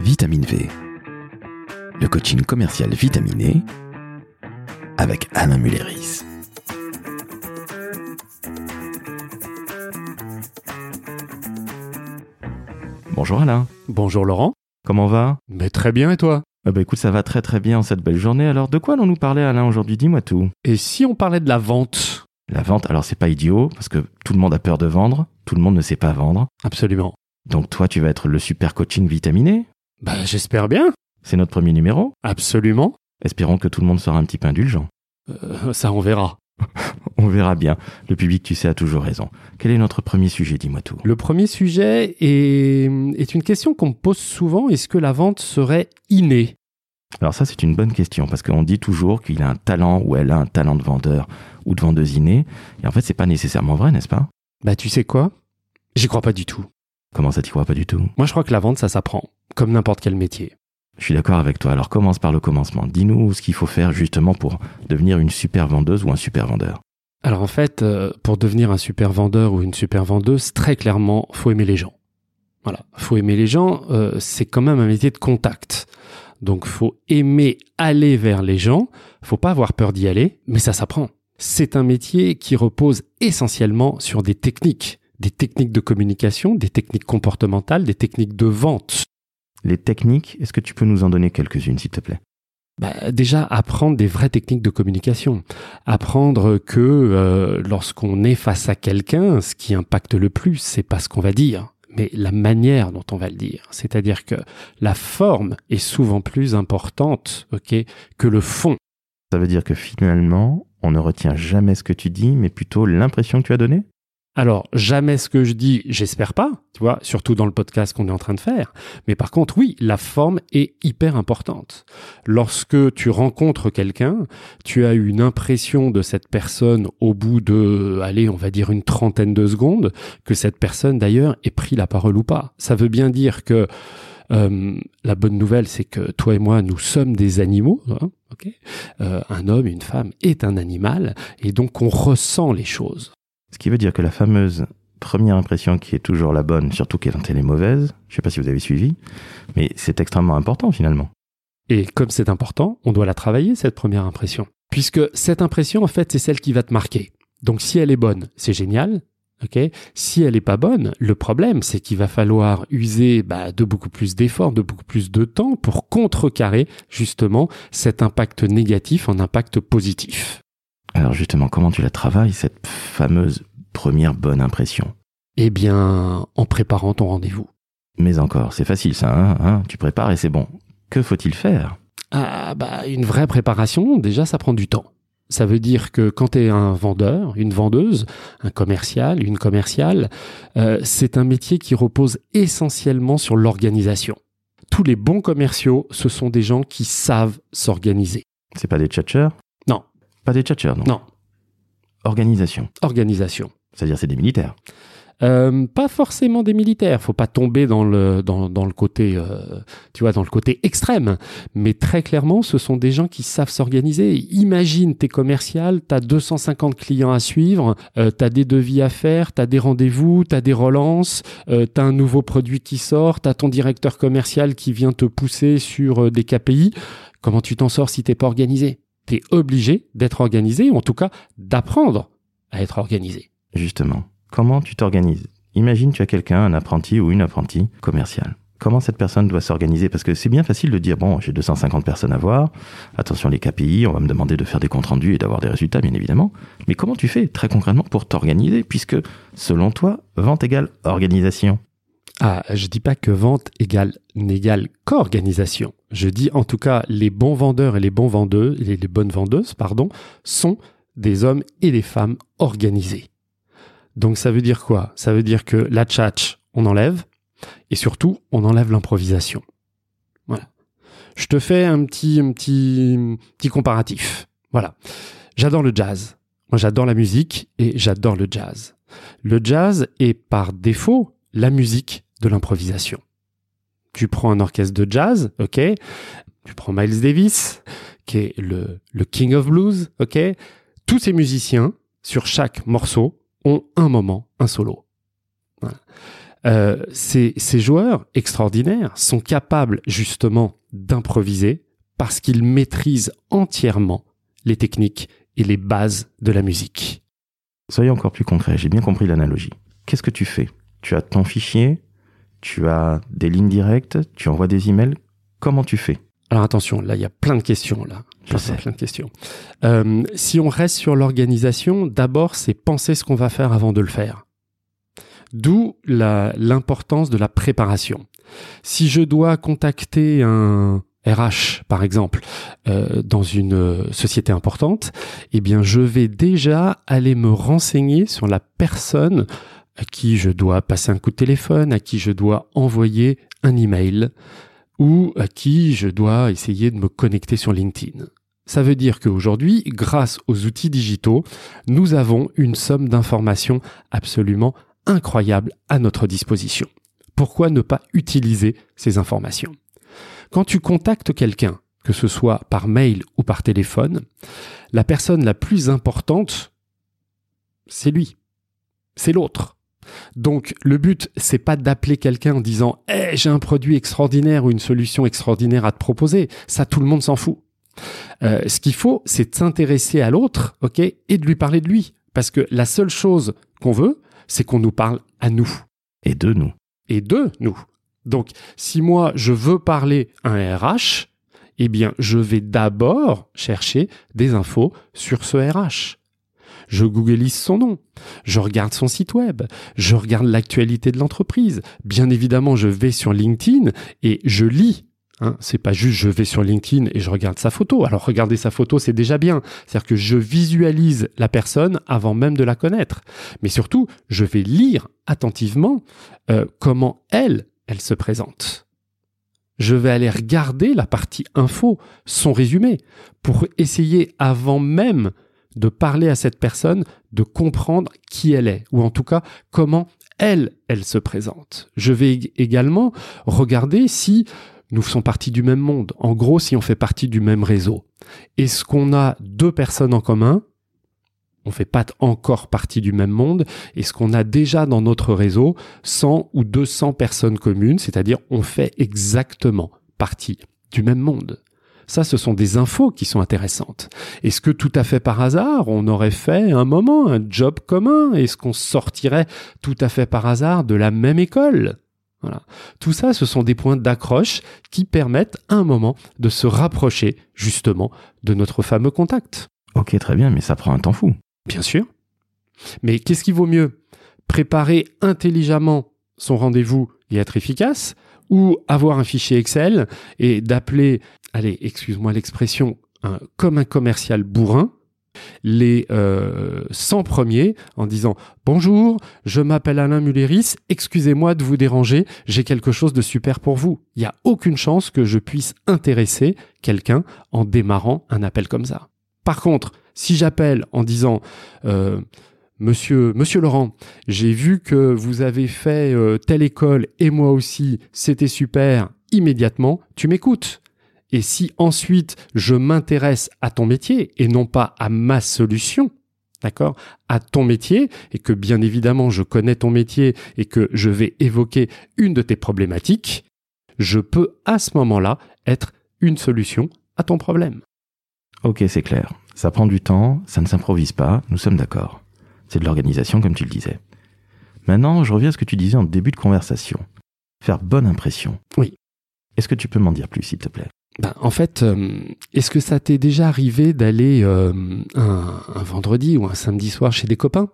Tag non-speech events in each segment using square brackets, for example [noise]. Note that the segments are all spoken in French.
Vitamine V, le coaching commercial vitaminé avec Alain Mulleris. Bonjour Alain, Bonjour Laurent. comment va? Mais très bien et toi? Ah bah écoute, ça va très très bien en cette belle journée. Alors de quoi allons-nous parler Alain aujourd'hui? Dis-moi tout. Et si on parlait de la vente? La vente, alors c'est pas idiot parce que tout le monde a peur de vendre, tout le monde ne sait pas vendre. Absolument. Donc toi tu vas être le super coaching vitaminé Bah j'espère bien. C'est notre premier numéro. Absolument. Espérons que tout le monde sera un petit peu indulgent. Euh, ça on verra. [laughs] On verra bien. Le public, tu sais, a toujours raison. Quel est notre premier sujet Dis-moi tout? Le premier sujet est, est une question qu'on me pose souvent. Est-ce que la vente serait innée? Alors ça, c'est une bonne question parce qu'on dit toujours qu'il a un talent ou elle a un talent de vendeur ou de vendeuse innée. Et en fait, c'est pas nécessairement vrai, n'est-ce pas? Bah tu sais quoi? J'y crois pas du tout. Comment ça, t'y crois pas du tout? Moi je crois que la vente ça s'apprend, comme n'importe quel métier. Je suis d'accord avec toi. Alors commence par le commencement. Dis-nous ce qu'il faut faire justement pour devenir une super vendeuse ou un super vendeur. Alors en fait, euh, pour devenir un super vendeur ou une super vendeuse, très clairement, faut aimer les gens. Voilà, faut aimer les gens. euh, c'est quand même un métier de contact. Donc faut aimer aller vers les gens. Faut pas avoir peur d'y aller, mais ça s'apprend. C'est un métier qui repose essentiellement sur des techniques, des techniques de communication, des techniques comportementales, des techniques de vente. Les techniques, est-ce que tu peux nous en donner quelques-unes, s'il te plaît? Bah, déjà apprendre des vraies techniques de communication, apprendre que euh, lorsqu'on est face à quelqu'un, ce qui impacte le plus, c'est pas ce qu'on va dire, mais la manière dont on va le dire. C'est-à-dire que la forme est souvent plus importante, ok, que le fond. Ça veut dire que finalement, on ne retient jamais ce que tu dis, mais plutôt l'impression que tu as donnée? Alors, jamais ce que je dis, j'espère pas, tu vois, surtout dans le podcast qu'on est en train de faire. Mais par contre, oui, la forme est hyper importante. Lorsque tu rencontres quelqu'un, tu as une impression de cette personne au bout de, allez, on va dire une trentaine de secondes, que cette personne d'ailleurs ait pris la parole ou pas. Ça veut bien dire que euh, la bonne nouvelle, c'est que toi et moi, nous sommes des animaux. hein, Euh, un homme, une femme est un animal, et donc on ressent les choses. Ce qui veut dire que la fameuse première impression qui est toujours la bonne, surtout quand elle est mauvaise, je sais pas si vous avez suivi, mais c'est extrêmement important finalement. Et comme c'est important, on doit la travailler, cette première impression. Puisque cette impression, en fait, c'est celle qui va te marquer. Donc si elle est bonne, c'est génial. ok? Si elle est pas bonne, le problème, c'est qu'il va falloir user bah, de beaucoup plus d'efforts, de beaucoup plus de temps pour contrecarrer justement cet impact négatif en impact positif. Alors justement, comment tu la travailles, cette fameuse première bonne impression? Eh bien, en préparant ton rendez-vous. Mais encore, c'est facile ça, hein, hein tu prépares et c'est bon. Que faut-il faire? Ah bah une vraie préparation, déjà ça prend du temps. Ça veut dire que quand tu es un vendeur, une vendeuse, un commercial, une commerciale, euh, c'est un métier qui repose essentiellement sur l'organisation. Tous les bons commerciaux, ce sont des gens qui savent s'organiser. C'est pas des tchatcheurs? Pas des tchatcheurs, non? Non, Organisation, organisation. c'est-à-dire c'est des militaires. Euh, pas forcément des militaires, faut pas tomber dans le dans, dans le côté euh, tu vois dans le côté extrême, mais très clairement ce sont des gens qui savent s'organiser. Imagine t'es commercial, t'as 250 clients à suivre, euh, t'as des devis à faire, t'as des rendez-vous, t'as des relances, t'as un nouveau produit qui sort, t'as ton directeur commercial qui vient te pousser sur des KPI. Comment tu t'en sors si t'es pas organisé? T'es obligé d'être organisé ou en tout cas d'apprendre à être organisé. Justement, comment tu t'organises? Imagine tu as quelqu'un, un apprenti ou une apprentie commerciale. Comment cette personne doit s'organiser? Parce que c'est bien facile de dire, bon, j'ai 250 personnes à voir, attention les KPI, on va me demander de faire des comptes rendus et d'avoir des résultats, bien évidemment. Mais comment tu fais très concrètement pour t'organiser? Puisque, selon toi, vente égale organisation. Ah, je dis pas que vente égale n'égale qu'organisation. Je dis en tout cas les bons vendeurs et les bons bonnes vendeuses, pardon, sont des hommes et des femmes organisés. Donc ça veut dire quoi? Ça veut dire que la tchatch, on enlève, et surtout, on enlève l'improvisation. Voilà. Je te fais un petit, un petit, petit comparatif. Voilà. J'adore le jazz. Moi, j'adore la musique et j'adore le jazz. Le jazz est par défaut la musique de l'improvisation. Tu prends un orchestre de jazz, ok Tu prends Miles Davis, qui est le, le king of blues, ok Tous ces musiciens, sur chaque morceau, ont un moment, un solo. Voilà. Euh, ces, ces joueurs extraordinaires sont capables justement d'improviser parce qu'ils maîtrisent entièrement les techniques et les bases de la musique. Soyez encore plus concret, j'ai bien compris l'analogie. Qu'est-ce que tu fais? Tu as ton fichier, tu as des lignes directes, tu envoies des emails. Comment tu fais? Alors attention, là il y a plein de questions là. Je sais. Plein de questions. Euh, si on reste sur l'organisation, d'abord c'est penser ce qu'on va faire avant de le faire. D'où l'importance de la préparation. Si je dois contacter un RH, par exemple, euh, dans une euh, société importante, eh bien, je vais déjà aller me renseigner sur la personne à qui je dois passer un coup de téléphone, à qui je dois envoyer un email ou à qui je dois essayer de me connecter sur LinkedIn. Ça veut dire qu'aujourd'hui, grâce aux outils digitaux, nous avons une somme d'informations absolument incroyable à notre disposition. Pourquoi ne pas utiliser ces informations? Quand tu contactes quelqu'un, que ce soit par mail ou par téléphone, la personne la plus importante, c'est lui, c'est l'autre. Donc le but, c'est pas d'appeler quelqu'un en disant hey, j'ai un produit extraordinaire ou une solution extraordinaire à te proposer. Ça, tout le monde s'en fout. Euh, ce qu'il faut, c'est de s'intéresser à l'autre, ok, et de lui parler de lui, parce que la seule chose qu'on veut, c'est qu'on nous parle à nous Et de nous. et de nous. Donc, si moi je veux parler à un RH, eh bien, je vais d'abord chercher des infos sur ce RH. Je googleise son nom, je regarde son site web, je regarde l'actualité de l'entreprise. Bien évidemment, je vais sur LinkedIn et je lis. Hein, c'est pas juste je vais sur LinkedIn et je regarde sa photo. Alors regarder sa photo, c'est déjà bien. C'est-à-dire que je visualise la personne avant même de la connaître. Mais surtout, je vais lire attentivement euh, comment elle, elle se présente. Je vais aller regarder la partie info, son résumé, pour essayer avant même de parler à cette personne, de comprendre qui elle est, ou en tout cas comment elle, elle se présente. Je vais ég- également regarder si nous faisons partie du même monde, en gros si on fait partie du même réseau. Est-ce qu'on a deux personnes en commun? On fait pas encore partie du même monde. Est-ce qu'on a déjà dans notre réseau 100 ou 200 personnes communes, c'est-à-dire on fait exactement partie du même monde ça, ce sont des infos qui sont intéressantes. Est-ce que tout à fait par hasard, on aurait fait un moment un job commun? Est-ce qu'on sortirait tout à fait par hasard de la même école? Voilà. Tout ça, ce sont des points d'accroche qui permettent à un moment de se rapprocher justement de notre fameux contact. Ok, très bien, mais ça prend un temps fou. Bien sûr. Mais qu'est-ce qui vaut mieux? Préparer intelligemment son rendez-vous et être efficace ou avoir un fichier Excel et d'appeler, allez, excuse-moi l'expression, comme un commercial bourrin, les euh, 100 premiers en disant Bonjour, je m'appelle Alain Mulleris, excusez-moi de vous déranger, j'ai quelque chose de super pour vous. Il n'y a aucune chance que je puisse intéresser quelqu'un en démarrant un appel comme ça. Par contre, si j'appelle en disant euh, Monsieur, Monsieur Laurent, j'ai vu que vous avez fait euh, telle école et moi aussi, c'était super, immédiatement, tu m'écoutes. Et si ensuite je m'intéresse à ton métier et non pas à ma solution, d'accord, à ton métier, et que bien évidemment je connais ton métier et que je vais évoquer une de tes problématiques, je peux à ce moment-là être une solution à ton problème. Ok, c'est clair. Ça prend du temps, ça ne s'improvise pas, nous sommes d'accord. C'est de l'organisation, comme tu le disais. Maintenant, je reviens à ce que tu disais en début de conversation. Faire bonne impression. Oui. Est-ce que tu peux m'en dire plus, s'il te plaît? Ben, en fait, euh, est-ce que ça t'est déjà arrivé d'aller euh, un, un vendredi ou un samedi soir chez des copains?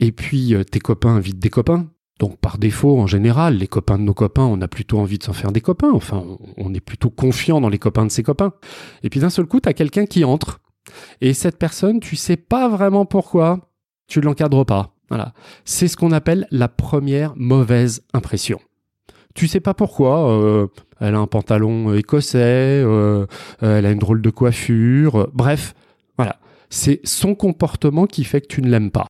Et puis euh, tes copains invitent des copains donc par défaut, en général, les copains de nos copains, on a plutôt envie de s'en faire des copains. Enfin, on- on est plutôt confiant dans les copains de ses copains. Et puis d'un seul coup, t'as quelqu'un qui entre. Et cette personne, tu sais pas vraiment pourquoi, tu l'encadres pas. C'est ce qu'on appelle la première mauvaise impression. Tu sais pas pourquoi. euh, elle a un pantalon écossais, euh, euh, elle a une drôle de coiffure. euh, bref, voilà. C'est son comportement qui fait que tu ne l'aimes pas.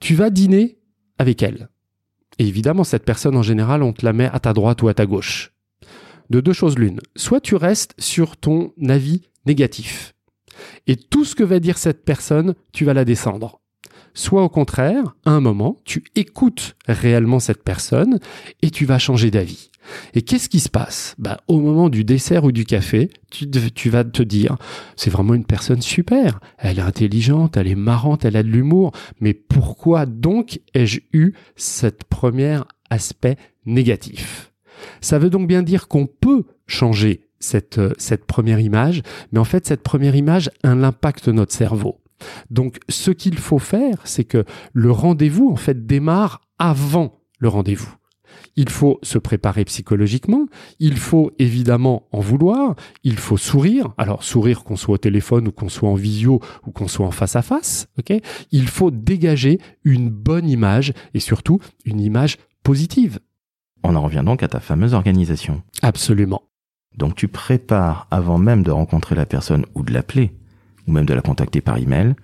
Tu vas dîner avec elle. Évidemment, cette personne, en général, on te la met à ta droite ou à ta gauche. De deux choses l'une. Soit tu restes sur ton avis négatif. Et tout ce que va dire cette personne, tu vas la descendre. Soit au contraire, à un moment, tu écoutes réellement cette personne et tu vas changer d'avis. Et qu'est-ce qui se passe? Bah, Au moment du dessert ou du café, tu, vas te dire, c'est vraiment une personne super, elle est intelligente, elle est marrante, elle a de l'humour, mais pourquoi donc ai-je eu cette première aspect négatif? Ça veut donc bien dire qu'on peut changer cette, euh, cette première image, mais en fait cette première image a un impact notre cerveau. Donc ce qu'il faut faire, c'est que le rendez-vous en fait démarre avant le rendez-vous. Il faut se préparer psychologiquement, il faut évidemment en vouloir, il faut sourire, alors sourire qu'on soit au téléphone ou qu'on soit en visio ou qu'on soit en face à face, ok? Il faut dégager une bonne image et surtout une image positive. On en revient donc à ta fameuse organisation. Absolument. Donc tu prépares avant même de rencontrer la personne ou de l'appeler, ou même de la contacter par email,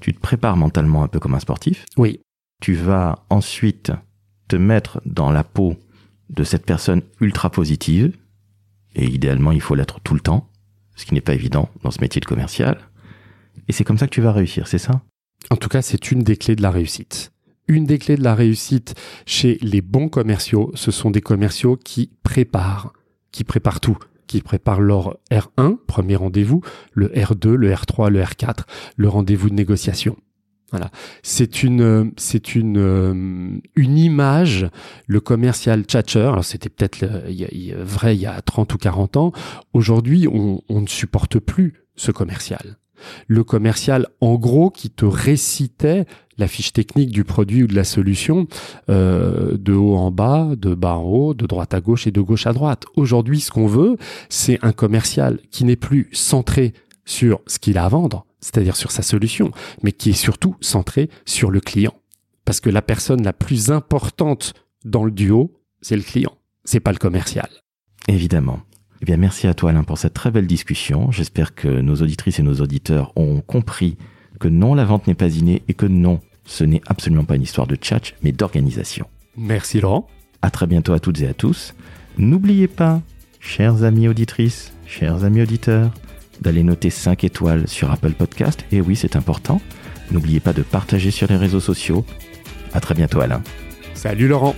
tu te prépares mentalement un peu comme un sportif. Oui. Tu vas ensuite te mettre dans la peau de cette personne ultra positive, et idéalement il faut l'être tout le temps, ce qui n'est pas évident dans ce métier de commercial. Et c'est comme ça que tu vas réussir, c'est ça? En tout cas, c'est une des clés de la réussite. Une des clés de la réussite chez les bons commerciaux, ce sont des commerciaux qui préparent, qui préparent tout, qui préparent leur R1, premier rendez-vous, le R2, le R3, le R4, le rendez-vous de négociation. Voilà, c'est une c'est une euh, une image le commercial tchatcher. Alors c'était peut-être vrai il y a 30 ou 40 ans. Aujourd'hui, on ne supporte plus ce commercial. Le commercial, en gros, qui te récitait la fiche technique du produit ou de la solution euh, de haut en bas, de bas en haut, de droite à gauche et de gauche à droite. Aujourd'hui, ce qu'on veut, c'est un commercial qui n'est plus centré sur ce qu'il a à vendre, c'est-à-dire sur sa solution, mais qui est surtout centré sur le client. Parce que la personne la plus importante dans le duo, c'est le client, c'est pas le commercial. Évidemment. Eh bien, merci à toi Alain pour cette très belle discussion. J'espère que nos auditrices et nos auditeurs ont compris que non, la vente n'est pas innée et que non, ce n'est absolument pas une histoire de tchatch, mais d'organisation. Merci Laurent. À très bientôt à toutes et à tous. N'oubliez pas, chers amis auditrices, chers amis auditeurs, d'aller noter 5 étoiles sur Apple Podcast. Et oui, c'est important. N'oubliez pas de partager sur les réseaux sociaux. À très bientôt Alain. Salut Laurent.